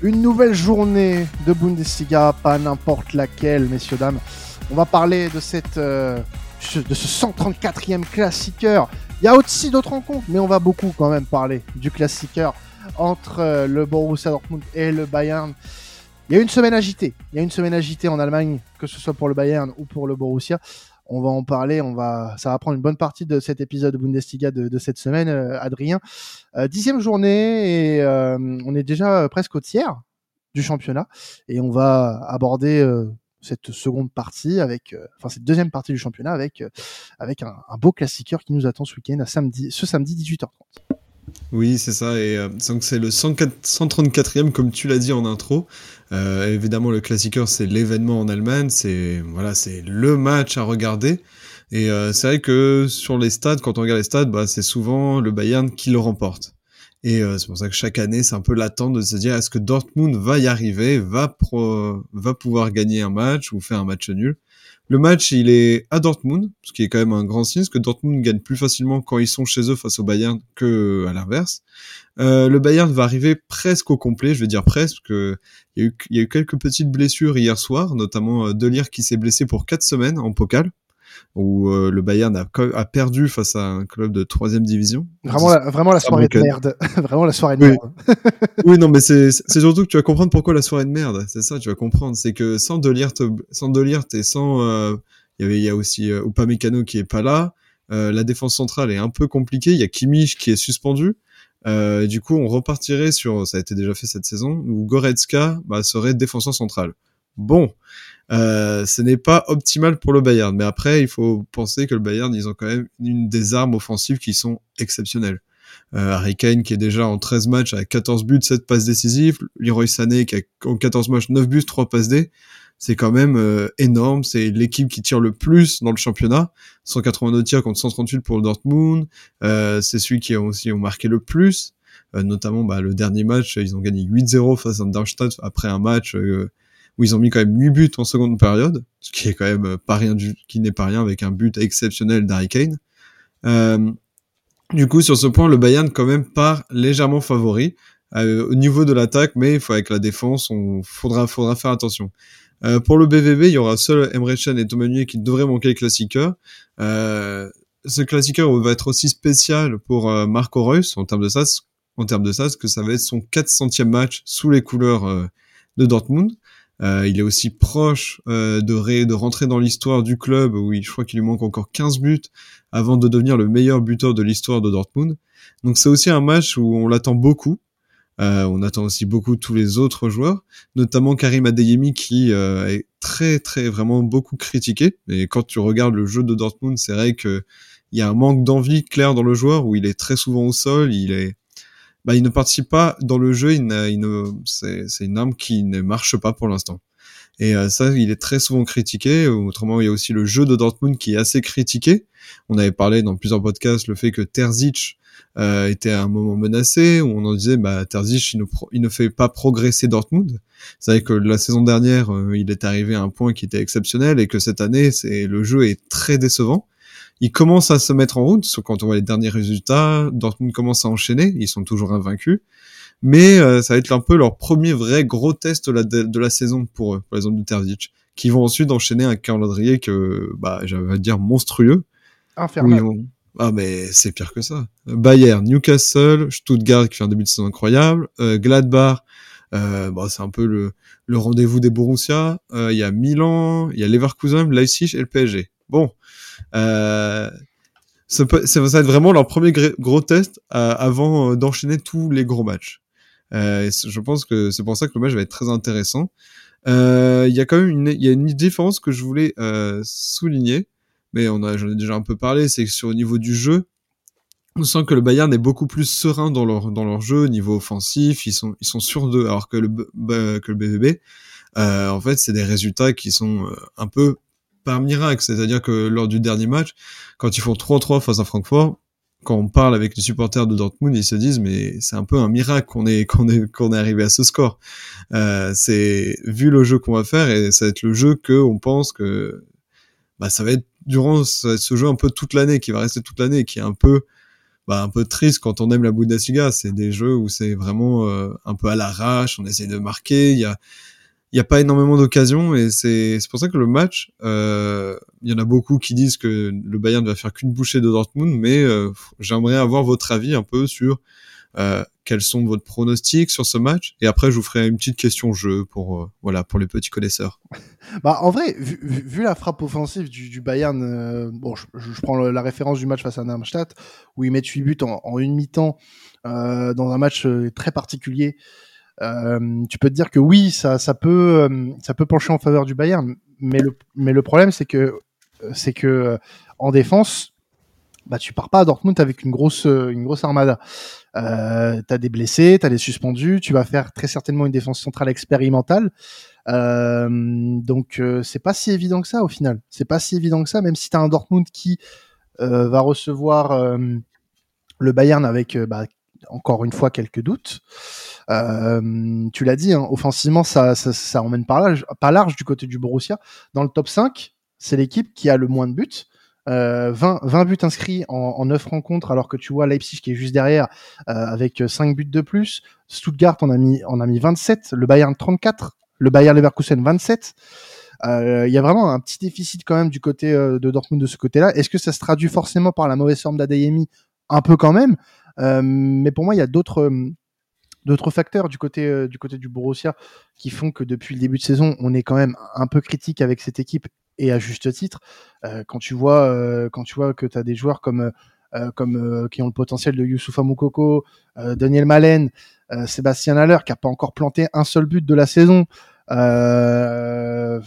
Une nouvelle journée de Bundesliga, pas n'importe laquelle, messieurs, dames. On va parler de, cette, euh, de ce 134e classiqueur. Il y a aussi d'autres rencontres, mais on va beaucoup quand même parler du classiqueur entre euh, le Borussia Dortmund et le Bayern. Il y a une semaine agitée. Il y a une semaine agitée en Allemagne, que ce soit pour le Bayern ou pour le Borussia. On va en parler. On va, ça va prendre une bonne partie de cet épisode de Bundesliga de, cette semaine, euh, Adrien. Euh, dixième journée et on est déjà presque au tiers du championnat et on va aborder cette seconde partie avec, enfin cette deuxième partie du championnat avec avec un, beau classiqueur qui nous attend ce week-end samedi, ce samedi 18h30. Oui, c'est ça. Et euh, c'est le 134e, comme tu l'as dit en intro. Euh, évidemment, le classiqueur, c'est l'événement en Allemagne. C'est voilà, c'est le match à regarder. Et euh, c'est vrai que sur les stades, quand on regarde les stades, bah, c'est souvent le Bayern qui le remporte. Et c'est pour ça que chaque année, c'est un peu l'attente de se dire est-ce que Dortmund va y arriver, va pro va pouvoir gagner un match ou faire un match nul? Le match, il est à Dortmund, ce qui est quand même un grand signe, parce que Dortmund gagne plus facilement quand ils sont chez eux face au Bayern que à l'inverse. Euh, le Bayern va arriver presque au complet, je vais dire presque, il y, a eu, quelques petites blessures hier soir, notamment euh, Delire qui s'est blessé pour quatre semaines en pokal où euh, le Bayern a, a, perdu face à un club de troisième division. Vraiment, la, vraiment la soirée de merde. vraiment la soirée de oui. merde. oui, non, mais c'est surtout que tu vas comprendre pourquoi la soirée de merde. C'est ça, tu vas comprendre. C'est que sans Delirte, sans Delirte et sans, euh, il y avait, il y a aussi euh, Upamecano qui est pas là. Euh, la défense centrale est un peu compliquée. Il y a Kimmich qui est suspendu. Du coup, on repartirait sur, ça a été déjà fait cette saison, où Goretzka bah, serait défenseur central. Bon, euh, ce n'est pas optimal pour le Bayern. Mais après, il faut penser que le Bayern, ils ont quand même une des armes offensives qui sont exceptionnelles. Euh, Harry Kane qui est déjà en 13 matchs à 14 buts, 7 passes décisives. Leroy Sané qui a en 14 matchs 9 buts, 3 passes D. C'est quand même euh, énorme. C'est l'équipe qui tire le plus dans le championnat. 182 tirs contre 138 pour le Dortmund. Euh, c'est celui qui a aussi ont marqué le plus. Euh, notamment bah, le dernier match, ils ont gagné 8-0 face à Darmstadt après un match où ils ont mis quand même 8 buts en seconde période, ce qui est quand même euh, pas rien du, qui n'est pas rien avec un but exceptionnel d'Harry Kane. Euh, du coup, sur ce point, le Bayern quand même part légèrement favori euh, au niveau de l'attaque, mais il faut avec la défense, on faudra faudra faire attention. Euh, pour le BVB, il y aura seul Emre Can et Thomas qui devraient manquer le classiqueur. Euh, ce classiqueur va être aussi spécial pour euh, Marco Reus en termes de ça, en termes de ça, parce que ça va être son 400e match sous les couleurs de Dortmund. Euh, il est aussi proche euh, de, de rentrer dans l'histoire du club, où je crois qu'il lui manque encore 15 buts avant de devenir le meilleur buteur de l'histoire de Dortmund. Donc c'est aussi un match où on l'attend beaucoup. Euh, on attend aussi beaucoup tous les autres joueurs, notamment Karim Adeyemi qui est très très vraiment beaucoup critiqué. Et quand tu regardes le jeu de Dortmund, c'est vrai que il y a un manque d'envie clair dans le joueur où il est très souvent au sol, il est bah, il ne participe pas dans le jeu, il ne, c'est, une arme qui ne marche pas pour l'instant. Et euh, ça, il est très souvent critiqué. Autrement, il y a aussi le jeu de Dortmund qui est assez critiqué. On avait parlé dans plusieurs podcasts le fait que Terzic euh, était à un moment menacé, où on en disait, bah, Terzic, il ne, il ne fait pas progresser Dortmund. C'est vrai que la saison dernière, euh, il est arrivé à un point qui était exceptionnel et que cette année, c'est le jeu est très décevant ils commencent à se mettre en route. Quand on voit les derniers résultats, Dortmund commence à enchaîner. Ils sont toujours invaincus. Mais euh, ça va être un peu leur premier vrai gros test de la, de la saison pour eux, les hommes de Terzic, qui vont ensuite enchaîner un calendrier que, bah, j'allais dire monstrueux. Infernal. Ah mais c'est pire que ça. Bayern, Newcastle, Stuttgart qui fait un début de saison incroyable, euh, Gladbach, euh, bah, c'est un peu le, le rendez-vous des Borussia. Euh, il y a Milan, il y a Leverkusen, Leipzig et le PSG. Bon, euh, ça, ça va être vraiment leur premier gros test euh, avant euh, d'enchaîner tous les gros matchs. Euh, je pense que c'est pour ça que le match va être très intéressant. Euh, il y a quand même une, y a une différence que je voulais souligner, mais on a, j'en ai déjà un peu parlé, c'est que sur le niveau du jeu, on sent que le Bayern est beaucoup plus serein dans leur dans leur jeu niveau offensif. Ils sont ils sont sûrs d'eux, alors que le que le BVB, euh, en fait, c'est des résultats qui sont un peu par miracle. C'est-à-dire que lors du dernier match, quand ils font 3-3 face à Francfort, quand on parle avec les supporters de Dortmund, ils se disent mais c'est un peu un miracle qu'on est qu'on est qu'on est arrivé à ce score. Euh, c'est vu le jeu qu'on va faire et ça va être le jeu que on pense que bah ça va être durant ce jeu un peu toute l'année qui va rester toute l'année qui est un peu bah, un peu triste quand on aime la Bundesliga. C'est des jeux où c'est vraiment un peu à l'arrache, on essaie de marquer. Il il n'y a pas énormément d'occasions et c'est pour ça que le match, euh, il y en a beaucoup qui disent que le Bayern ne va faire qu'une bouchée de Dortmund, mais euh, j'aimerais avoir votre avis un peu sur euh, quels sont votre pronostics sur ce match et après je vous ferai une petite question jeu pour euh, voilà pour les petits connaisseurs. Bah en vrai, vu, vu la frappe offensive du, du Bayern, euh, bon je, je, prends la référence du match face à Darmstadt où ils mettent 8 buts en, en une mi-temps dans un match très particulier. Euh, tu peux te dire que oui, ça, peut, euh, ça peut pencher en faveur du Bayern, mais le, problème c'est que, c'est que euh, en défense, bah tu pars pas à Dortmund avec une grosse, une grosse armada. Euh, t'as des blessés, t'as des suspendus, tu vas faire très certainement une défense centrale expérimentale. Euh, donc c'est pas si évident que ça au final. C'est pas si évident que ça, même si t'as un Dortmund qui va recevoir le Bayern avec bah, encore une fois quelques doutes. Euh, tu l'as dit, hein, offensivement, ça, ça, emmène pas large, pas large du côté du Borussia. Dans le top 5, c'est l'équipe qui a le moins de buts. Euh, 20, 20 buts inscrits en, en 9 rencontres, alors que tu vois Leipzig qui est juste derrière euh, avec 5 buts de plus. Stuttgart on a mis, on a mis 27, le Bayern 34, le Bayern Leverkusen 27. Euh, il y a vraiment un petit déficit quand même du côté euh, de Dortmund de ce côté-là. Est-ce que ça se traduit forcément par la mauvaise forme d'Adeyemi? Un peu quand même. Euh, mais pour moi, il y a d'autres d'autres facteurs du côté euh, du côté du Borussia qui font que depuis le début de saison, on est quand même un peu critique avec cette équipe et à juste titre. Euh, quand tu vois euh, quand tu vois que tu as des joueurs comme comme qui ont le potentiel de Youssoufa Moukoko, Daniel Malen, Sébastien Haller qui a pas encore planté un seul but de la saison. Euh,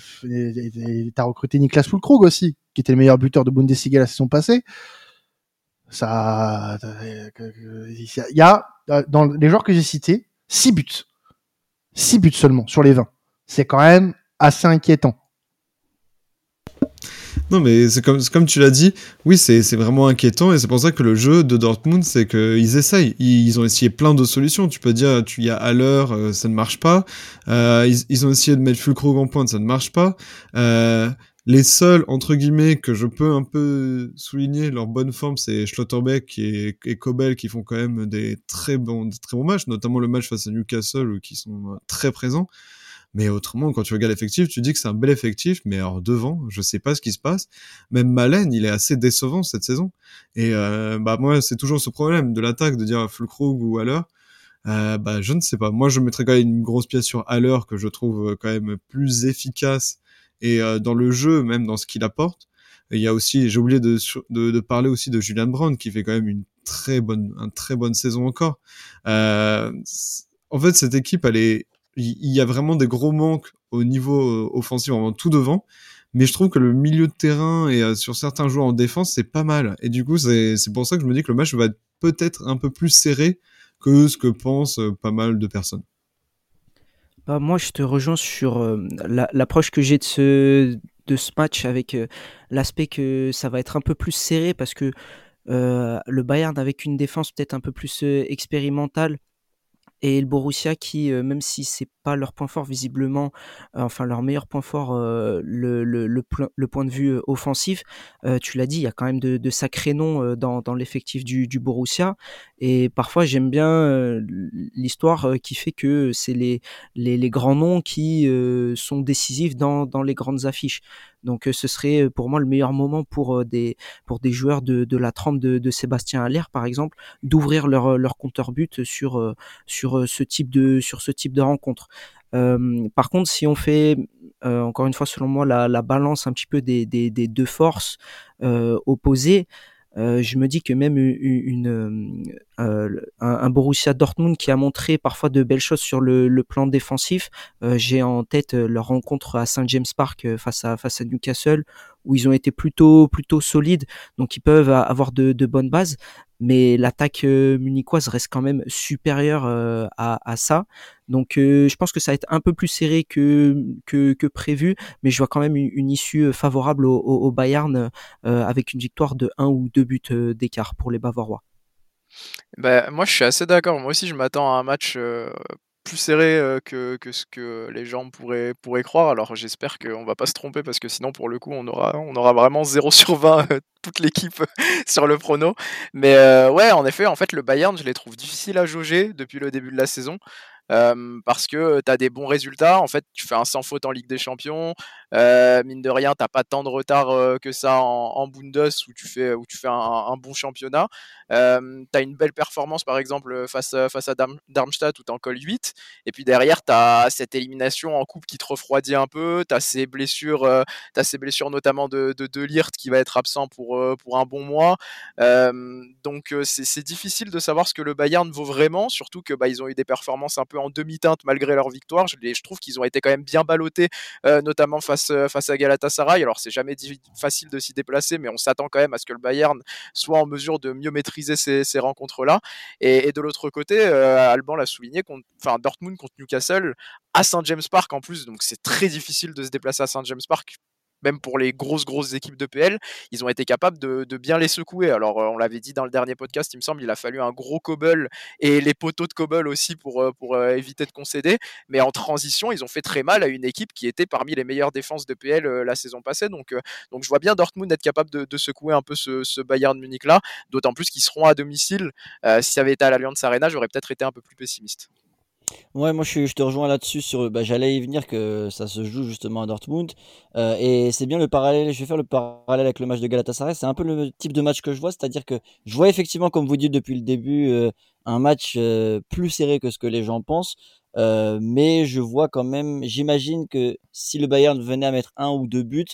t'as recruté Niklas Fulkrug aussi, qui était le meilleur buteur de Bundesliga la saison passée. Ça, il y a dans les joueurs que j'ai cités, 6 buts. 6 buts seulement sur les 20. C'est quand même assez inquiétant. Non, mais c'est comme, tu l'as dit, oui, c'est vraiment inquiétant et c'est pour ça que le jeu de Dortmund, c'est qu'ils essayent. Ils, ont essayé plein de solutions. Tu peux dire, tu y as à l'heure, euh, ça ne marche pas. Euh, ils, ont essayé de mettre Fulkrug en pointe, ça ne marche pas. Euh, les seuls, entre guillemets, que je peux un peu souligner leur bonne forme, c'est Schlotterbeck et, et Kobel qui font quand même des très bons, très bons matchs, notamment le match face à Newcastle qui sont euh, très présents. Mais autrement, quand tu regardes l'effectif, tu dis que c'est un bel effectif, mais alors devant, je sais pas ce qui se passe. Même Malen, il est assez décevant cette saison. Et euh, bah moi, c'est toujours ce problème de l'attaque, de dire Fulkrug ou Haller. Euh, bah je ne sais pas. Moi, je mettrais quand même une grosse pièce sur Haller que je trouve quand même plus efficace et euh, dans le jeu, même dans ce qu'il apporte. il y a aussi, j'ai oublié de, de, de, parler aussi de Julian Brown qui fait quand même une très bonne, une très bonne saison encore. Euh, en fait, cette équipe, elle est, il y a vraiment des gros manques au niveau euh, offensif, vraiment tout devant. Mais je trouve que le milieu de terrain et euh, sur certains joueurs en défense, c'est pas mal. Et du coup, c'est pour ça que je me dis que le match va être peut-être un peu plus serré que ce que pensent pas mal de personnes. Bah, moi, je te rejoins sur euh, l'approche que j'ai de ce, match avec euh, l'aspect que ça va être un peu plus serré parce que euh, le Bayern avec une défense peut-être un peu plus expérimentale et le Borussia qui, euh, même si c'est pas leur point fort visiblement, euh, enfin leur meilleur point fort, euh, le, le, point de vue offensif, tu l'as dit, il y a quand même de, de sacrés noms dans, l'effectif du, du Borussia. Et parfois j'aime bien l'histoire qui fait que c'est les, les, les, grands noms qui sont décisifs dans, dans les grandes affiches. Donc ce serait pour moi le meilleur moment pour des pour des joueurs de, de la trempe de, de Sébastien Aller par exemple d'ouvrir leur leur compteur but sur sur ce type de sur ce type de rencontre. Euh, par contre, si on fait euh, encore une fois selon moi la, la, balance un petit peu des, des, des deux forces euh, opposées, euh, je me dis que même une, euh, un, un, Borussia Dortmund qui a montré parfois de belles choses sur le, plan défensif. Euh, j'ai en tête leur rencontre à Saint James Park face à face à Newcastle où ils ont été plutôt plutôt solides, donc ils peuvent avoir de, bonnes bases. Mais l'attaque munichoise reste quand même supérieure à, ça. Donc je pense que ça va être un peu plus serré que, que, prévu, mais je vois quand même une, issue favorable au Bayern avec une victoire de 1 ou 2 buts d'écart pour les Bavarois. Bah, moi, je suis assez d'accord. Moi aussi, je m'attends à un match plus serré euh, que, ce que les gens pourraient, croire. Alors j'espère qu'on va pas se tromper parce que sinon pour le coup on aura, on aura vraiment 0 sur 20 toute l'équipe sur le prono. Mais ouais, en effet, en fait le Bayern, je les trouve difficiles à jauger depuis le début de la saison parce que tu as des bons résultats. En fait, tu fais un sans faute en Ligue des Champions. mine de rien, tu pas tant de retard que ça en, en, Bundes où tu fais, où tu fais un, bon championnat. tu as une belle performance, par exemple, face, face à Darmstadt où tu en colles 8. Et puis derrière, tu as cette élimination en coupe qui te refroidit un peu. Tu as ces blessures, as ces blessures notamment de, de, de Lirt qui va être absent pour, pour un bon mois. donc c'est difficile de savoir ce que le Bayern vaut vraiment, surtout que bah, ils ont eu des performances un peu en demi-teinte malgré leur victoire. Je, je, trouve qu'ils ont été quand même bien ballottés, euh, notamment face, euh, face à Galatasaray. Alors c'est jamais facile de s'y déplacer, mais on s'attend quand même à ce que le Bayern soit en mesure de mieux maîtriser ces, ces rencontres-là. Et, de l'autre côté, euh, Alban l'a souligné, enfin Dortmund contre Newcastle à Saint James Park en plus, donc c'est très difficile de se déplacer à Saint James Park même pour les grosses grosses équipes de PL, ils ont été capables de, bien les secouer. Alors euh, on l'avait dit dans le dernier podcast, il me semble, il a fallu un gros cobble et les poteaux de cobble aussi pour, euh, euh, éviter de concéder. Mais en transition, ils ont fait très mal à une équipe qui était parmi les meilleures défenses de PL la saison passée. Donc, donc je vois bien Dortmund être capable de, secouer un peu ce, ce Bayern Munich là, d'autant plus qu'ils seront à domicile. si ça avait été à l'Allianz Arena, j'aurais peut-être été un peu plus pessimiste. Ouais, moi je, je te rejoins là-dessus sur bah, j'allais y venir que ça se joue justement à Dortmund. Euh, et c'est bien le parallèle, je vais faire le parallèle avec le match de Galatasaray, c'est un peu le type de match que je vois, c'est-à-dire que je vois effectivement comme vous dites depuis le début euh, un match euh, plus serré que ce que les gens pensent, mais je vois quand même, j'imagine que si le Bayern venait à mettre un ou deux buts,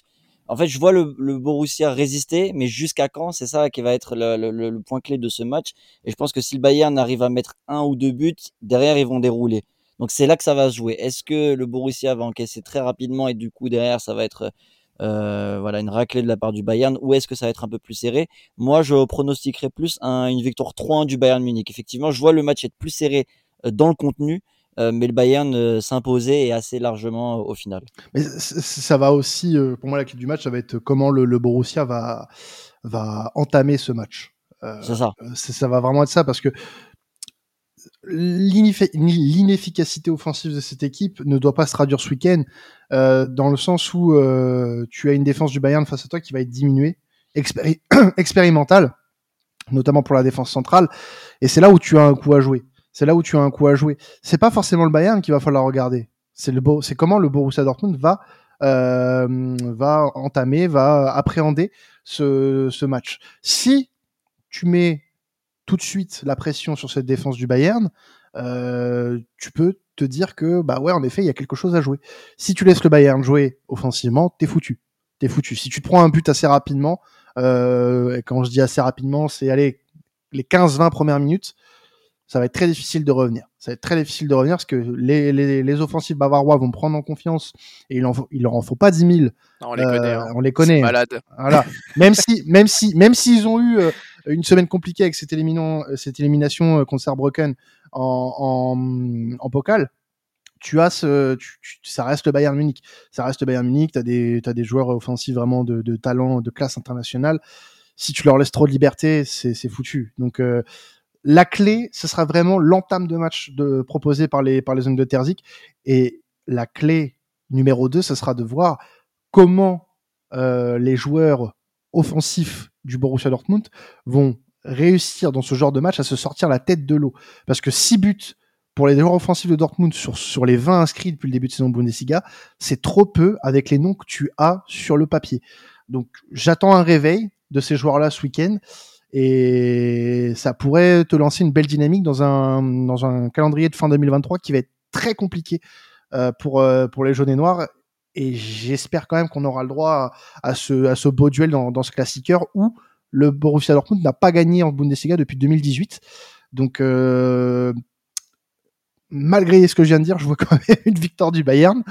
en fait, je vois le, Borussia résister, mais jusqu'à quand C'est ça qui va être le, point clé de ce match. Et je pense que si le Bayern arrive à mettre un ou deux buts, derrière, ils vont dérouler. Donc c'est là que ça va se jouer. Est-ce que le Borussia va encaisser très rapidement et du coup derrière ça va être euh, voilà une raclée de la part du Bayern ou est-ce que ça va être un peu plus serré? Moi je pronostiquerais plus une victoire 3-1 du Bayern Munich. Effectivement, je vois le match être plus serré euh, dans le contenu, euh, mais le Bayern euh, s'imposait et assez largement au final. Mais ça va aussi, euh, pour moi, la clé du match, ça va être comment le, le Borussia va, va entamer ce match. c'est ça. Ça va vraiment être ça parce que l'inefficacité offensive de cette équipe ne doit pas se traduire ce week-end dans le sens où tu as une défense du Bayern face à toi qui va être diminuée, expéri expérimentale, notamment pour la défense centrale, et c'est là où tu as un coup à jouer. C'est là où tu as un coup à jouer. C'est pas forcément le Bayern qu'il va falloir regarder. C'est le c'est comment le Borussia Dortmund va euh, va entamer, va appréhender ce, ce match. Si tu mets tout de suite la pression sur cette défense du Bayern, euh, tu peux te dire que bah ouais en effet il y a quelque chose à jouer. Si tu laisses le Bayern jouer offensivement, t'es foutu. T'es foutu. Si tu te prends un but assez rapidement, euh, et quand je dis assez rapidement, c'est aller les 15-20 premières minutes, ça va être très difficile de revenir. Ça va être très difficile de revenir parce que les, les, les offensifs bavarois vont prendre en confiance et il, en il leur en faut pas 10 000. Non, on les connaît. Hein. On les connaît. Malade. Voilà. même si, même si, même s'ils ont eu euh, une semaine compliquée avec cette, cette élimination euh, contre Saarbrücken en, en, en pokal, tu as ce, tu, ça reste le Bayern Munich. Ça reste le Bayern Munich. T'as des, as des joueurs offensifs vraiment de, de talent, de classe internationale. Si tu leur laisses trop de liberté, c'est foutu. Donc, euh, la clé, ce sera vraiment l'entame de match de, proposé par les, par hommes de Terzic. Et la clé numéro 2, ce sera de voir comment euh, les joueurs offensifs du Borussia Dortmund vont réussir dans ce genre de match à se sortir la tête de l'eau. Parce que 6 buts pour les joueurs offensifs de Dortmund sur, sur les 20 inscrits depuis le début de saison de Bundesliga, c'est trop peu avec les noms que tu as sur le papier. Donc j'attends un réveil de ces joueurs-là ce week-end et ça pourrait te lancer une belle dynamique dans un, dans un calendrier de fin 2023 qui va être très compliqué euh, pour, euh, pour les jaunes et noirs. Et j'espère quand même qu'on aura le droit à, ce, à ce beau duel dans, dans ce classiqueur où le Borussia Dortmund n'a pas gagné en Bundesliga depuis 2018. Donc, euh, malgré ce que je viens de dire, je vois quand même une victoire du Bayern.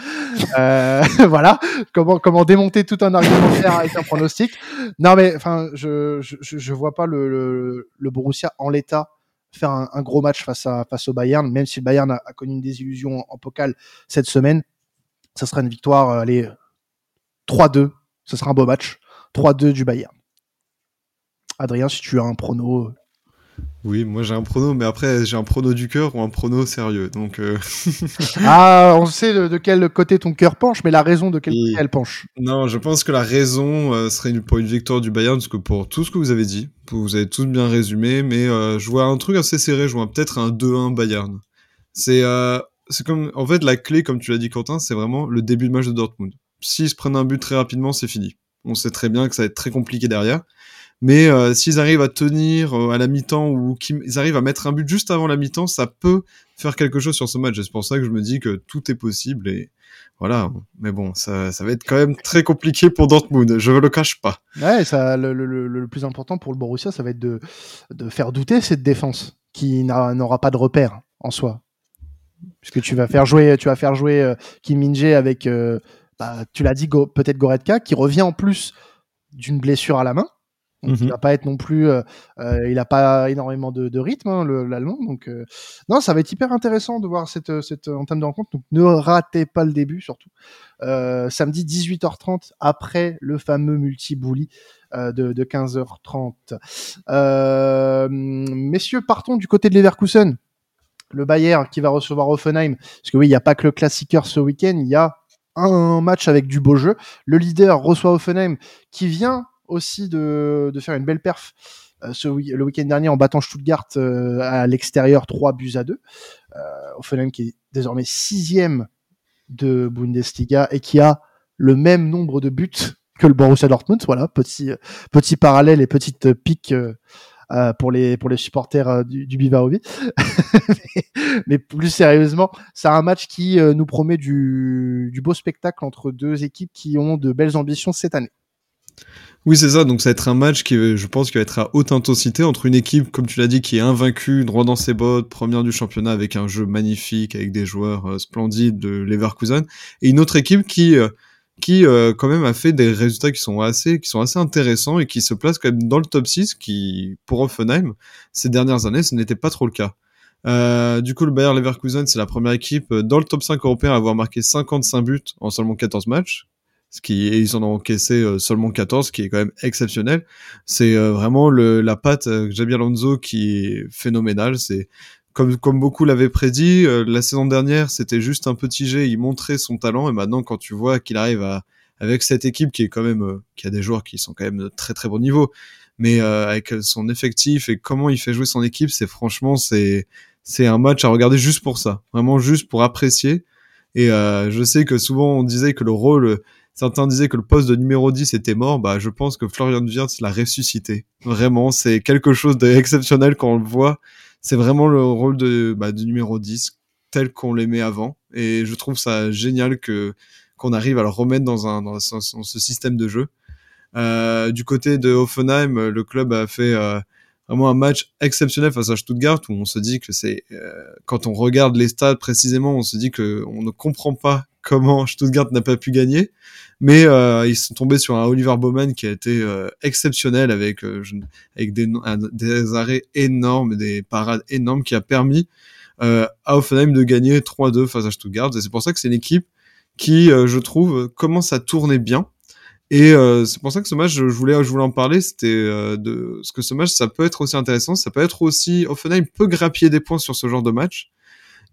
Euh, voilà, comment démonter tout un argumentaire avec un pronostic. Non mais enfin, je je, je vois pas le, le, Borussia en l'état faire un, gros match face à face au Bayern, même si le Bayern a, connu une désillusion en, en cette semaine. Ça sera une victoire, euh, allez, 3-2. Ce sera un beau match. 3-2 du Bayern. Adrien, si tu as un prono. Oui, moi j'ai un prono, mais après j'ai un prono du cœur ou un prono sérieux. Donc, euh, Ah, on sait de, de quel côté ton cœur penche, mais la raison de quel Et- côté elle penche. non, je pense que la raison euh, serait une- pour une victoire du Bayern, parce que pour tout ce que vous avez dit, vous avez tous bien résumé, mais euh, je vois un truc assez serré, je vois peut-être un 2-1 Bayern. C'est c'est comme, en fait, la clé, comme tu l'as dit Quentin, c'est vraiment le début de match de Dortmund. S'ils se prennent un but très rapidement, c'est fini. On sait très bien que ça va être très compliqué derrière. Mais euh, s'ils arrivent à tenir euh, à la mi-temps ou qu'ils arrivent à mettre un but juste avant la mi-temps, ça peut faire quelque chose sur ce match. C'est pour ça que je me dis que tout est possible. Et voilà. Mais bon, ça, va être quand même très compliqué pour Dortmund. Je ne le cache pas. Ouais, ça, le, plus important pour le Borussia, ça va être de, faire douter cette défense qui n'a- n'aura pas de repère en soi. Puisque tu vas faire jouer, tu vas faire jouer euh, Kim Min-jae avec, euh, bah, tu l'as dit, peut-être Goretzka, qui revient en plus d'une blessure à la main. Donc, Il Mhm. va pas être non plus, euh, euh, il a pas énormément de, de rythme, hein, le- l'allemand. Donc, euh, non, ça va être hyper intéressant de voir cette, cette entame de rencontre. Donc, ne ratez pas le début surtout. Samedi 18h30 après le fameux multi-bully euh, de, de 15h30. Euh, messieurs, partons du côté de Leverkusen. Le Bayern qui va recevoir Offenheim. Parce que oui, il n'y a pas que le classiqueur ce week-end, il y a un match avec du beau jeu. Le leader reçoit Offenheim qui vient aussi de, faire une belle perf euh, ce, le week-end dernier en battant Stuttgart euh, à l'extérieur 3 buts à 2. Euh, Offenheim qui est désormais sixième de Bundesliga et qui a le même nombre de buts que le Borussia Dortmund. Voilà, petit, petit parallèle et petite pique pour, les, pour les supporters du, du mais, mais plus sérieusement, c'est un match qui nous promet du, du beau spectacle entre deux équipes qui ont de belles ambitions cette année. Oui, c'est ça. Donc, ça va être un match qui, euh, je pense, va être à haute intensité entre une équipe, comme tu l'as dit, qui est invaincue, droit dans ses bottes, première du championnat avec un jeu magnifique, avec des joueurs euh, splendides de Leverkusen, et une autre équipe qui, euh, quand même a fait des résultats qui sont assez, qui sont intéressants et qui se place quand même dans le top 6, qui, pour Offenheim, ces dernières années, ce n'était pas trop le cas. Du coup, le Bayer Leverkusen, c'est la première équipe dans le top 5 européen à avoir marqué 55 buts en seulement 14 matchs. Qui, et ils en ont encaissé euh, seulement 14, ce qui est quand même exceptionnel. C'est euh, vraiment le, la patte euh, Xabi Alonso qui est phénoménale. C'est comme, comme beaucoup l'avaient prédit, la saison dernière, c'était juste un petit jet, il montrait son talent, et maintenant, quand tu vois qu'il arrive à, avec cette équipe qui est quand même, qui a des joueurs qui sont quand même de très très bon niveau, mais euh, avec son effectif et comment il fait jouer son équipe, c'est franchement, c'est, c'est un match à regarder juste pour ça, vraiment juste pour apprécier. Et euh, je sais que souvent on disait que le rôle, certains disaient que le poste de numéro 10 était mort, bah je pense que Florian Wirtz l'a ressuscité. Vraiment, c'est quelque chose d'exceptionnel quand on le voit. C'est vraiment le rôle de, bah, du numéro 10 tel qu'on l'aimait avant. Et je trouve ça génial que qu'on arrive à le remettre dans un dans ce, système de jeu. Euh, du côté de Hoffenheim, le club a fait euh, vraiment un match exceptionnel face à Stuttgart où on se dit que c'est euh, quand on regarde les stades précisément, on se dit que on ne comprend pas comment Stuttgart n'a pas pu gagner, mais euh, ils sont tombés sur un Oliver Baumann qui a été euh, exceptionnel avec euh, avec des, des arrêts énormes, des parades énormes qui a permis euh, à Hoffenheim de gagner 3-2 face à Stuttgart. Et c'est pour ça que c'est une équipe qui, euh, je trouve, commence à tourner bien. Et euh, c'est pour ça que ce match, je voulais, je voulais en parler, c'était de ce que ce match, ça peut être aussi intéressant, ça peut être aussi, Offenheim peut grappiller des points sur ce genre de match.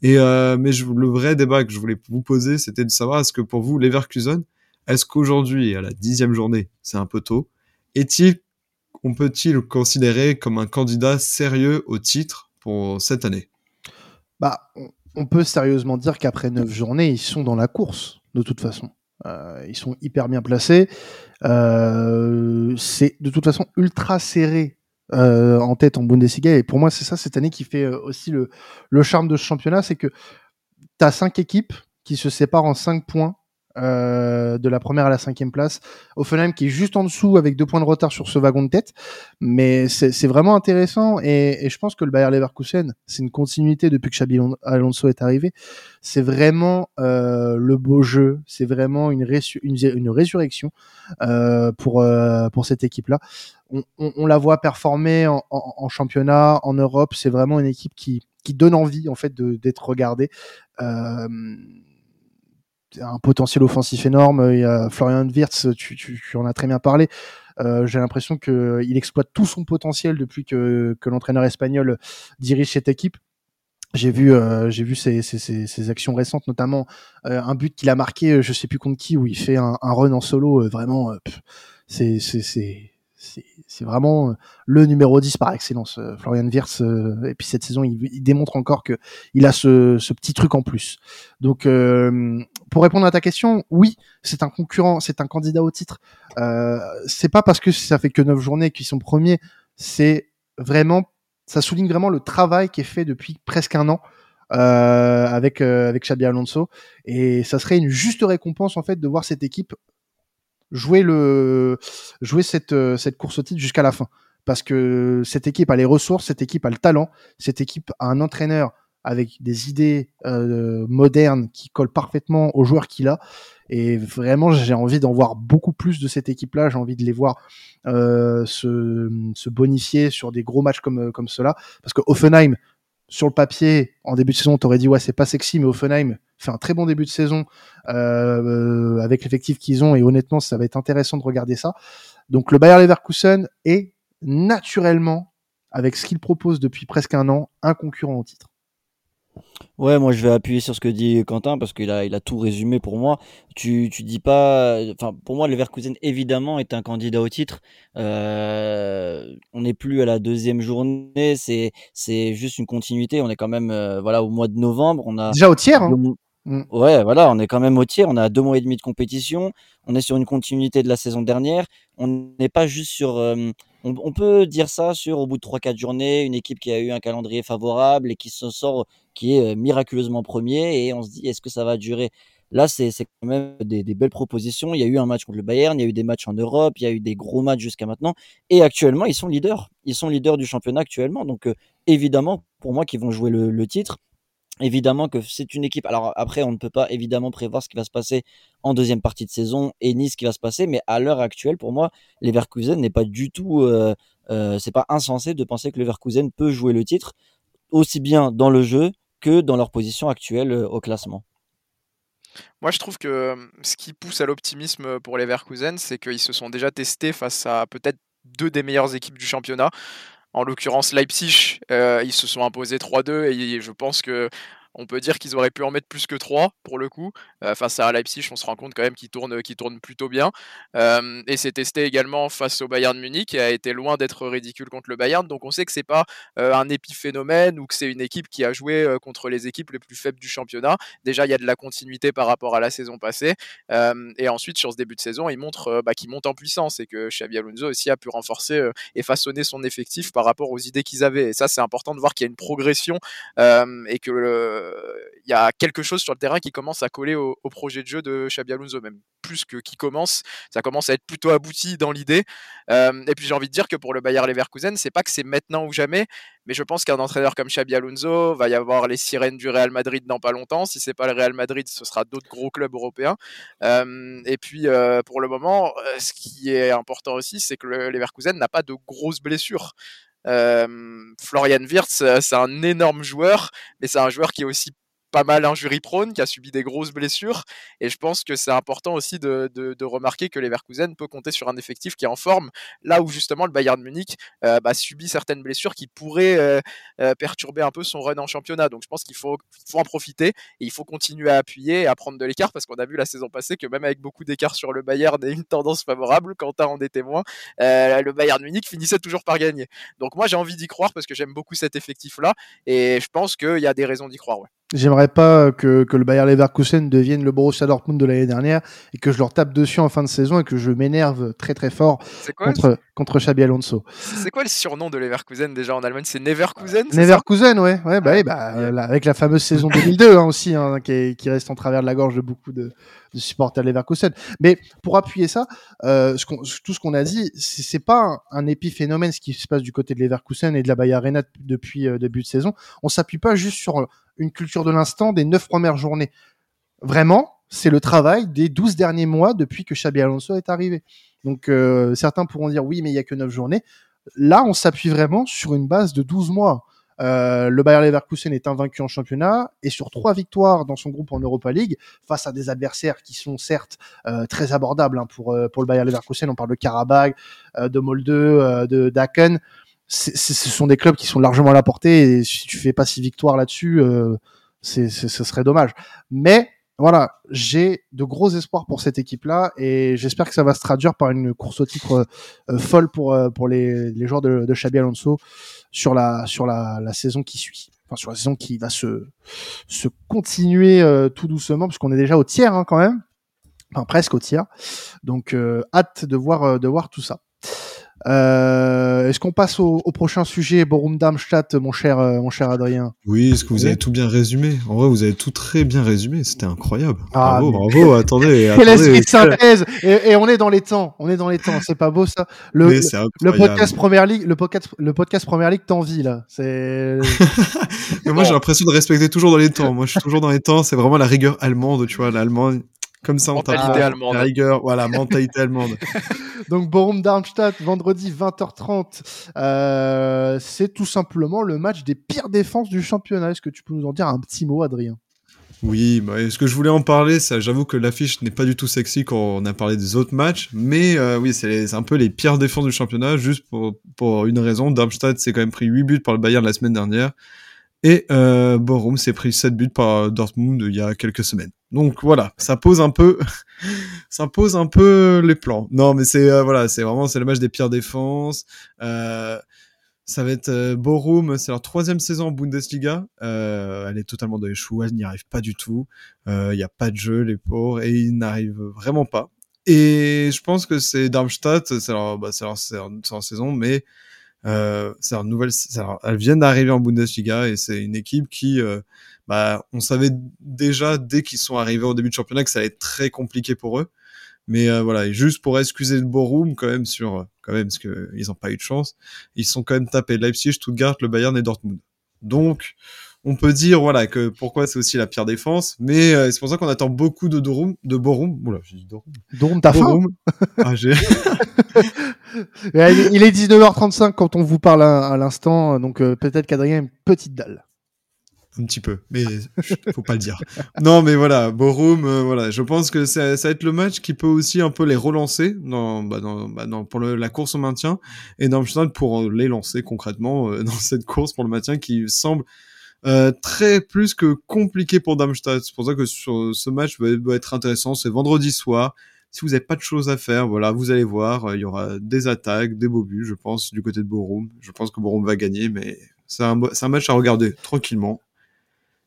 Euh, mais le vrai débat que je voulais vous poser, c'était de savoir est-ce que pour vous, Leverkusen, est-ce qu'aujourd'hui, à la dixième journée, c'est un peu tôt, est-il, on peut-il considérer comme un candidat sérieux au titre pour cette année? Bah, on, on peut sérieusement dire qu'après neuf journées, ils sont dans la course, de toute façon. Euh, ils sont hyper bien placés. Euh, c'est de toute façon ultra serré euh, en tête en Bundesliga. Et pour moi, c'est ça cette année qui fait euh, aussi le, le charme de ce championnat, c'est que tu cinq équipes qui se séparent en cinq points. Euh, de la première à la cinquième place. Offenheim qui est juste en dessous avec deux points de retard sur ce wagon de tête. Mais c'est vraiment intéressant et, je pense que le Bayer Leverkusen, c'est une continuité depuis que Xabi Alon- Alonso est arrivé. C'est vraiment euh, le beau jeu, c'est vraiment une, résu- une, une résurrection euh, pour, pour cette équipe-là. On, la voit performer en, championnat, en Europe. C'est vraiment une équipe qui, qui donne envie en fait d'être regardée. Un potentiel offensif énorme. Il y a Florian Wirtz, tu, tu, tu en as très bien parlé. Euh, J'ai l'impression qu'il exploite tout son potentiel depuis que, que l'entraîneur espagnol dirige cette équipe. J'ai vu, euh, j'ai vu ses, ses, ses, actions récentes, notamment euh, un but qu'il a marqué, je sais plus contre qui, où il fait un, un run en solo. vraiment, c'est c'est vraiment euh, le numéro 10 par excellence, euh, Florian Wirtz. Euh, et puis cette saison, il, il démontre encore que il a ce, ce, petit truc en plus. Donc, pour répondre à ta question, oui, c'est un concurrent, c'est un candidat au titre. Euh, c'est pas parce que ça fait que 9 journées qu'ils sont premiers, c'est vraiment, ça souligne vraiment le travail qui est fait depuis presque un an. Euh, avec euh, avec Xabi Alonso et ça serait une juste récompense en fait de voir cette équipe jouer le jouer cette euh, cette course au titre jusqu'à la fin parce que cette équipe a les ressources, cette équipe a le talent, cette équipe a un entraîneur avec des idées euh, modernes qui collent parfaitement aux joueurs qu'il a. Et vraiment, j'ai envie d'en voir beaucoup plus de cette équipe-là. J'ai envie de les voir euh, se, se, bonifier sur des gros matchs comme comme cela. Parce que Offenheim, sur le papier, en début de saison, t'aurais dit ouais, c'est pas sexy, mais Offenheim fait un très bon début de saison euh, avec l'effectif qu'ils ont et honnêtement, ça va être intéressant de regarder ça. Donc le Bayer Leverkusen est naturellement, avec ce qu'il propose depuis presque un an, un concurrent au titre. Ouais, moi je vais appuyer sur ce que dit Quentin parce qu'il a, il a tout résumé pour moi. Tu, tu dis pas, enfin pour moi le Leverkusen évidemment est un candidat au titre. Euh, on n'est plus à la deuxième journée, c'est c'est juste une continuité. On est quand même euh, voilà au mois de novembre. On a déjà au tiers. Hein. Mm. Ouais, voilà, on est quand même au tiers. On a deux mois et demi de compétition. On est sur une continuité de la saison dernière. On n'est pas juste sur. Euh, on, peut dire ça sur au bout de trois quatre journées, une équipe qui a eu un calendrier favorable et qui se sort, qui est euh, miraculeusement premier. Et on se dit, est-ce que ça va durer? Là, c'est quand même des, belles propositions. Il y a eu un match contre le Bayern, il y a eu des matchs en Europe, il y a eu des gros matchs jusqu'à maintenant. Et actuellement, ils sont leaders. Ils sont leaders du championnat actuellement. Donc, euh, évidemment, pour moi, qu'ils vont jouer le titre. Évidemment que c'est une équipe. Alors après, on ne peut pas évidemment prévoir ce qui va se passer en deuxième partie de saison et ni ce qui va se passer, mais à l'heure actuelle, pour moi, Leverkusen n'est pas du tout. Euh, euh, c'est pas insensé de penser que Leverkusen peut jouer le titre aussi bien dans le jeu que dans leur position actuelle euh, au classement. Moi, je trouve que ce qui pousse à l'optimisme pour les Leverkusen, c'est qu'ils se sont déjà testés face à peut-être deux des meilleures équipes du championnat. En l'occurrence, Leipzig, euh, ils se sont imposés 3-2 et je pense que on peut dire qu'ils auraient pu en mettre plus que 3 pour le coup. Euh, face à Leipzig, on se rend compte quand même qu'ils tournent, qu'ils tournent plutôt bien. Et c'est testé également face au Bayern Munich et a été loin d'être ridicule contre le Bayern. Donc on sait que c'est pas euh, un épiphénomène ou que c'est une équipe qui a joué euh, contre les équipes les plus faibles du championnat. Déjà, il y a de la continuité par rapport à la saison passée. Et ensuite, sur ce début de saison, il montre bah, qu'il monte en puissance et que Xabi Alonso aussi a pu renforcer et façonner son effectif par rapport aux idées qu'ils avaient. Et ça, c'est important de voir qu'il y a une progression et que le il y a quelque chose sur le terrain qui commence à coller au, projet de jeu de Xabi Alonso, même plus que qui commence. Ça commence à être plutôt abouti dans l'idée. Euh, et puis j'ai envie de dire que pour le Bayer Leverkusen, c'est pas que c'est maintenant ou jamais, mais je pense qu'un entraîneur comme Xabi Alonso va y avoir les sirènes du Real Madrid dans pas longtemps. Si c'est pas le Real Madrid, ce sera d'autres gros clubs européens. Euh, et puis euh, pour le moment, ce qui est important aussi, c'est que le Leverkusen n'a pas de grosses blessures. Euh, Florian Wirtz, c'est un énorme joueur, mais c'est un joueur qui est aussi pas mal injury prone, qui a subi des grosses blessures. Et je pense que c'est important aussi de, remarquer que Leverkusen peut compter sur un effectif qui est en forme, là où justement le Bayern Munich euh, bah, subit certaines blessures qui pourraient euh, euh, perturber un peu son run en championnat. Donc je pense qu'il faut, en profiter et il faut continuer à appuyer et à prendre de l'écart parce qu'on a vu la saison passée que même avec beaucoup d'écart sur le Bayern et une tendance favorable, Quentin en est témoin, le Bayern Munich finissait toujours par gagner. Donc moi j'ai envie d'y croire parce que j'aime beaucoup cet effectif-là et je pense qu'il y a des raisons d'y croire. J'aimerais pas que, que le Bayer Leverkusen devienne le Borussia Dortmund de l'année dernière et que je leur tape dessus en fin de saison et que je m'énerve très très fort quoi, contre, contre Xabi Alonso. C'est quoi le surnom de Leverkusen déjà en Allemagne? C'est Neverkusen Neverkusen, ouais, ouais, bah, ouais, bah euh, avec la fameuse saison 2002 hein, aussi, hein, qui, est, qui, reste en travers de la gorge de beaucoup de, de supporters Leverkusen. Mais pour appuyer ça, euh, ce tout ce qu'on a dit, c'est pas un, un, épiphénomène ce qui se passe du côté de Leverkusen et de la Bayer Arena depuis euh, début de saison. On s'appuie pas juste sur une culture de l'instant des neuf premières journées. Vraiment, c'est le travail des douze derniers mois depuis que Xabi Alonso est arrivé. Donc euh, certains pourront dire oui, mais il y a que neuf journées. Là, on s'appuie vraiment sur une base de 12 mois. Euh, le Bayer Leverkusen est invaincu en championnat et sur trois victoires dans son groupe en Europa League face à des adversaires qui sont certes euh, très abordables hein, pour euh, pour le Bayer Leverkusen. On parle de Karabakh, euh, de Molde, de Daken. Ce sont des clubs qui sont largement à la portée et si tu fais pas six victoires là-dessus, euh, c'est ce serait dommage. Mais voilà, j'ai de gros espoirs pour cette équipe-là et j'espère que ça va se traduire par une course au titre euh, folle pour euh, pour les, les joueurs de, de Xabi Alonso sur la sur la, la saison qui suit. Enfin sur la saison qui va se se continuer euh, tout doucement puisqu'on est déjà au tiers hein, quand même. Enfin presque au tiers. Donc euh, hâte de voir euh, de voir tout ça. Euh, Est-ce qu'on passe au, au prochain sujet, Borum Darmstadt, mon cher euh, mon cher Adrien Oui, est-ce que vous avez tout bien résumé? En vrai, vous avez tout très bien résumé. C'était incroyable. Ah, bravo, mais- bravo. Attendez, Quel esprit attendez. de synthèse et, et on est dans les temps, on est dans les temps, c'est pas beau ça? Le, c'est podcast Première Ligue, le podcast, le podcast Première Ligue t'envie là. C'est moi, j'ai l'impression de respecter toujours dans les temps. Moi, je suis toujours dans les temps. C'est vraiment la rigueur allemande, tu vois, l'allemand. Comme ça, on Mentalité allemande. La rigueur, voilà, mentalité allemande. donc Borum Darmstadt vendredi 20h30. Euh, c'est tout simplement le match des pires défenses du championnat. Est-ce que tu peux nous en dire un petit mot, Adrien? Oui, bah, ce que je voulais en parler, ça, j'avoue que l'affiche n'est pas du tout sexy quand on a parlé des autres matchs, mais euh, oui, c'est les- c'est un peu les pires défenses du championnat, juste pour, pour une raison. Darmstadt s'est quand même pris 8 buts par le Bayern la semaine dernière, et euh, Bochum s'est pris 7 buts par Dortmund il y a quelques semaines. Donc voilà, ça pose un peu, ça pose un peu les plans. Non, mais c'est euh, voilà, c'est vraiment c'est le match des pires défenses. Euh, ça va être euh, Bochum, c'est leur troisième saison en Bundesliga. Euh, elle est totalement dans les choux, elle n'y arrive pas du tout. Euh, Il n'y a pas de jeu, les pauvres, et ils n'arrivent vraiment pas. Et je pense que c'est Darmstadt, c'est leur, bah, leur, leur- leur saison, mais c'est leur nouvelle, leur- elles viennent d'arriver en Bundesliga et c'est une équipe qui, bah, on savait déjà dès qu'ils sont arrivés au début de championnat que ça allait être très compliqué pour eux. Mais euh, voilà, et juste pour excuser le Borum quand même sur, euh, quand même parce que ils n'ont pas eu de chance, ils sont quand même tapés Leipzig, Stuttgart, le Bayern et Dortmund. Donc, on peut dire voilà que pourquoi c'est aussi la pire défense, mais euh, c'est pour ça qu'on attend beaucoup de Dorum, de Borum. Oula, j'ai dit Dorum. Dorum, t'as faim? Ah, Il est 19h35 quand on vous parle à, à l'instant, donc euh, peut-être qu'Adrien a une petite dalle. Un petit peu, mais faut pas le dire. Non, mais voilà, Borum, euh, voilà, je pense que ça, ça va être le match qui peut aussi un peu les relancer dans, bah, dans, bah, dans- pour la course au maintien et Darmstadt pour euh, les lancer concrètement euh, dans cette course pour le maintien qui semble euh, très plus que compliqué pour Darmstadt. C'est pour ça que ce match va, va être intéressant. C'est vendredi soir. Si vous n'avez pas de choses à faire, voilà, vous allez voir, euh, il y aura des attaques, des beaux buts, je pense, du côté de Borum. Je pense que Borum va gagner, mais c'est un, un match à regarder tranquillement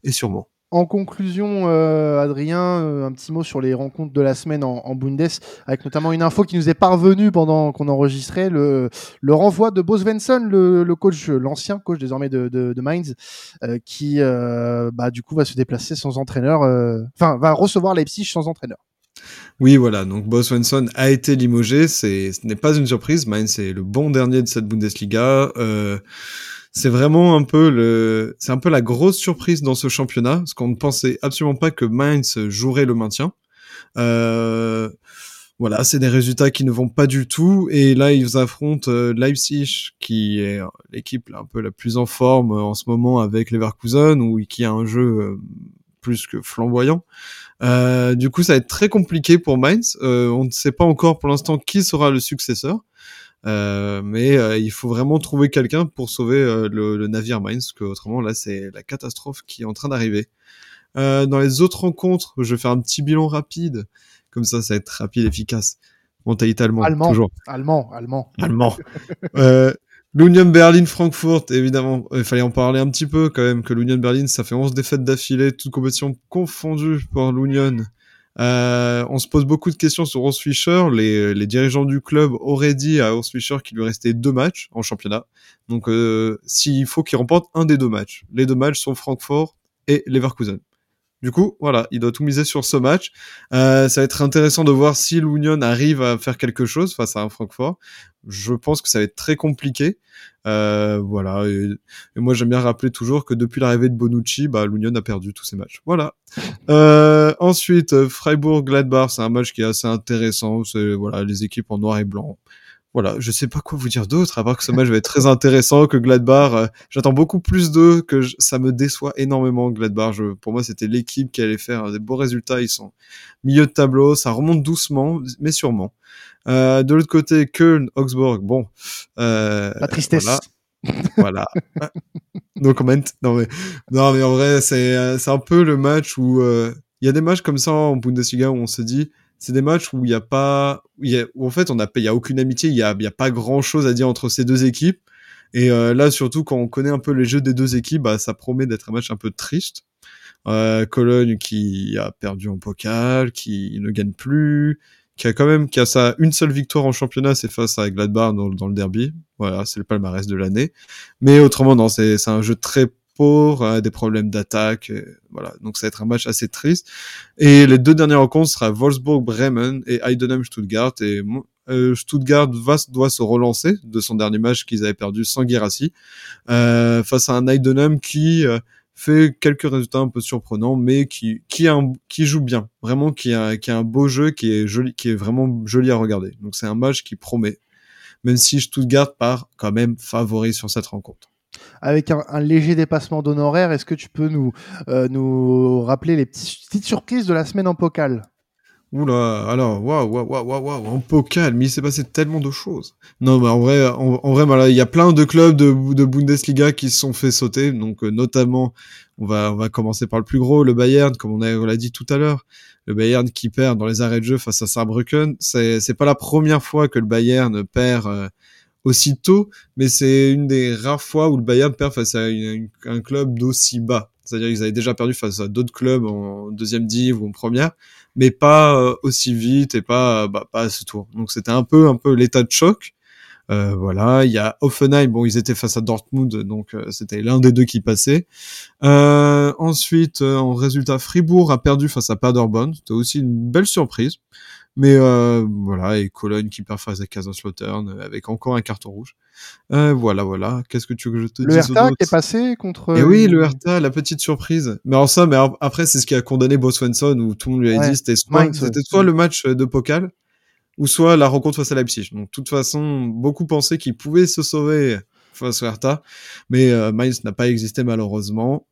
et sûrement. En conclusion, euh, Adrien, euh, un petit mot sur les rencontres de la semaine en, en Bundes, avec notamment une info qui nous est parvenue pendant qu'on enregistrait, le, le renvoi de Bo Svensson, le, le coach, l'ancien coach désormais de, de, de Mainz, euh, qui bah, du coup va se déplacer sans entraîneur, enfin va recevoir Leipzig sans entraîneur. Oui, voilà. Donc, Bo Svensson a été limogé. C'est, ce n'est pas une surprise. Mainz c'est le bon dernier de cette Bundesliga. Euh, c'est vraiment un peu le, c'est un peu la grosse surprise dans ce championnat, parce qu'on ne pensait absolument pas que Mainz jouerait le maintien. Euh, voilà, c'est des résultats qui ne vont pas du tout. Et là, ils affrontent euh, Leipzig, qui est l'équipe un peu la plus en forme euh, en ce moment avec Leverkusen, ou qui a un jeu plus que flamboyant. Du coup, ça va être très compliqué pour Mainz. On ne sait pas encore pour l'instant qui sera le successeur. Euh, mais euh, il faut vraiment trouver quelqu'un pour sauver euh, le, le navire Mainz, que autrement là c'est la catastrophe qui est en train d'arriver. Euh, dans les autres rencontres, je vais faire un petit bilan rapide, comme ça ça va être rapide, efficace. Mentalité allemande, Allemand. toujours. Allemand, allemand. Allemand. euh, L'Union Berlin Francfort, évidemment, il fallait en parler un petit peu quand même, que l'Union Berlin, ça fait 11 défaites d'affilée, toutes compétitions confondues pour l'Union. Euh, on se pose beaucoup de questions sur Horst Fischer. Les, les dirigeants du club auraient dit à Horst Fischer qu'il lui restait deux matchs en championnat. Donc, euh, s'il faut qu'il remporte un des deux matchs. Les deux matchs sont Francfort et Leverkusen. Du coup, voilà, il doit tout miser sur ce match. Euh, ça va être intéressant de voir si l'Union arrive à faire quelque chose face à un Francfort. Je pense que ça va être très compliqué. Euh, voilà. Et, et moi, j'aime bien rappeler toujours que depuis l'arrivée de Bonucci, bah, l'Union a perdu tous ses matchs. Voilà. Euh, ensuite, Freiburg-Gladbach, c'est un match qui est assez intéressant. C'est voilà les équipes en noir et blanc. Voilà, je sais pas quoi vous dire d'autre, à part que ce match va être très intéressant, que Gladbach, euh, j'attends beaucoup plus d'eux, que ça me déçoit énormément Gladbach. Je, pour moi, c'était l'équipe qui allait faire des beaux résultats. Ils sont milieu de tableau, ça remonte doucement, mais sûrement. Euh, de l'autre côté, Köln, Augsburg, bon. Euh, La tristesse. Voilà. voilà. no comment. Non mais, non mais en vrai, c'est euh, c'est un peu le match où il y a des matchs comme ça en Bundesliga où on se dit c'est des matchs où il n'y a pas, où, y a, où en fait on a, il y a aucune amitié, il y a, y a pas grand chose à dire entre ces deux équipes. Et euh, là surtout quand on connaît un peu les jeux des deux équipes, bah, ça promet d'être un match un peu triste. Euh, Cologne qui a perdu en pokal, qui ne gagne plus, qui a quand même qui a sa une seule victoire en championnat, c'est face à Gladbach dans, dans le derby. Voilà, c'est le palmarès de l'année. Mais autrement non, c'est un jeu très pour euh, des problèmes d'attaque. Euh, voilà, donc ça va être un match assez triste. Et les deux dernières rencontres sera Wolfsburg-Bremen et Heidenheim-Stuttgart. Et euh, Stuttgart va, doit se relancer de son dernier match qu'ils avaient perdu sans Guérassi euh, face à un Heidenheim qui fait quelques résultats un peu surprenants, mais qui qui, a qui joue bien, vraiment qui a, qui a un beau jeu, qui est joli, qui est vraiment joli à regarder. Donc c'est un match qui promet, même si Stuttgart part quand même favori sur cette rencontre avec un, léger dépassement d'honoraires. Est-ce que tu peux nous, euh, nous rappeler les petites surprises de la semaine en Pokal Oula, alors, waouh, waouh, waouh, waouh, en Pokal, mais il s'est passé tellement de choses. Non, mais en vrai, en, vrai, il y a plein de clubs de, de Bundesliga qui se sont fait sauter, donc euh, notamment, on va, on va commencer par le plus gros, le Bayern, comme on, l'a dit tout à l'heure. Le Bayern qui perd dans les arrêts de jeu face à Saarbrücken, c'est pas la première fois que le Bayern perd euh, aussitôt, mais c'est une des rares fois où le Bayern perd face à un club d'aussi bas. C'est-à-dire qu'ils avaient déjà perdu face à d'autres clubs en deuxième div ou en première, mais pas euh, aussi vite et pas bah, pas à ce tour. Donc c'était un peu un peu l'état de choc. Euh, voilà, il y a Offenheim, bon ils étaient face à Dortmund, donc euh, c'était l'un des deux qui passait. ensuite, en résultat, Fribourg a perdu face à Paderborn, c'était aussi une belle surprise. Mais euh, voilà, et Cologne qui perd face à Kaiserslautern euh, avec encore un carton rouge. Euh, voilà, voilà. Qu'est-ce que tu veux que je te dise Le Hertha qui est passé contre. Et eh oui, le Hertha, la petite surprise. Mais en ça, mais après, c'est ce qui a condamné Bo Swenson où tout le monde lui a dit c'était soit, c'était soit le match de Pokal ou soit la rencontre face à Leipzig. Donc, de toute façon, beaucoup pensaient qu'il pouvait se sauver face au Hertha, mais euh, Mainz n'a pas existé malheureusement.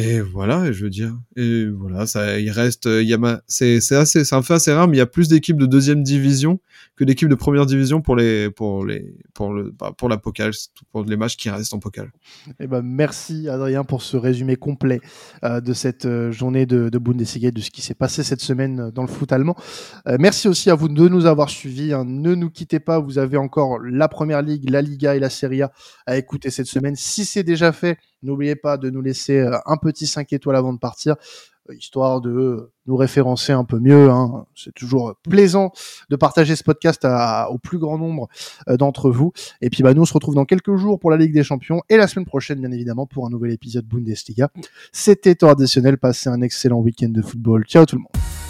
Et voilà, je veux dire, et voilà, ça, il reste, il y a, c'est, c'est assez, c'est un fait assez rare, mais il y a plus d'équipes de deuxième division que d'équipes de première division pour les, pour les, pour le, bah, pour la Pokal, pour les matchs qui restent en Pokal. Eh ben, merci Adrien pour ce résumé complet euh, de cette euh, journée de, de Bundesliga, de ce qui s'est passé cette semaine dans le foot allemand. Euh, merci aussi à vous de nous avoir suivis. Hein. Ne nous quittez pas, vous avez encore la Première Ligue, la Liga et la Serie A à écouter cette semaine. Si c'est déjà fait, N'oubliez pas de nous laisser euh, un petit 5 étoiles avant de partir, euh, histoire de nous référencer un peu mieux. Hein. C'est toujours plaisant de partager ce podcast au plus grand nombre euh, d'entre vous. Et puis bah, nous, on se retrouve dans quelques jours pour la Ligue des Champions et la semaine prochaine, bien évidemment, pour un nouvel épisode Bundesliga. C'était traditionnel. Passez un excellent week-end de football. Ciao tout le monde.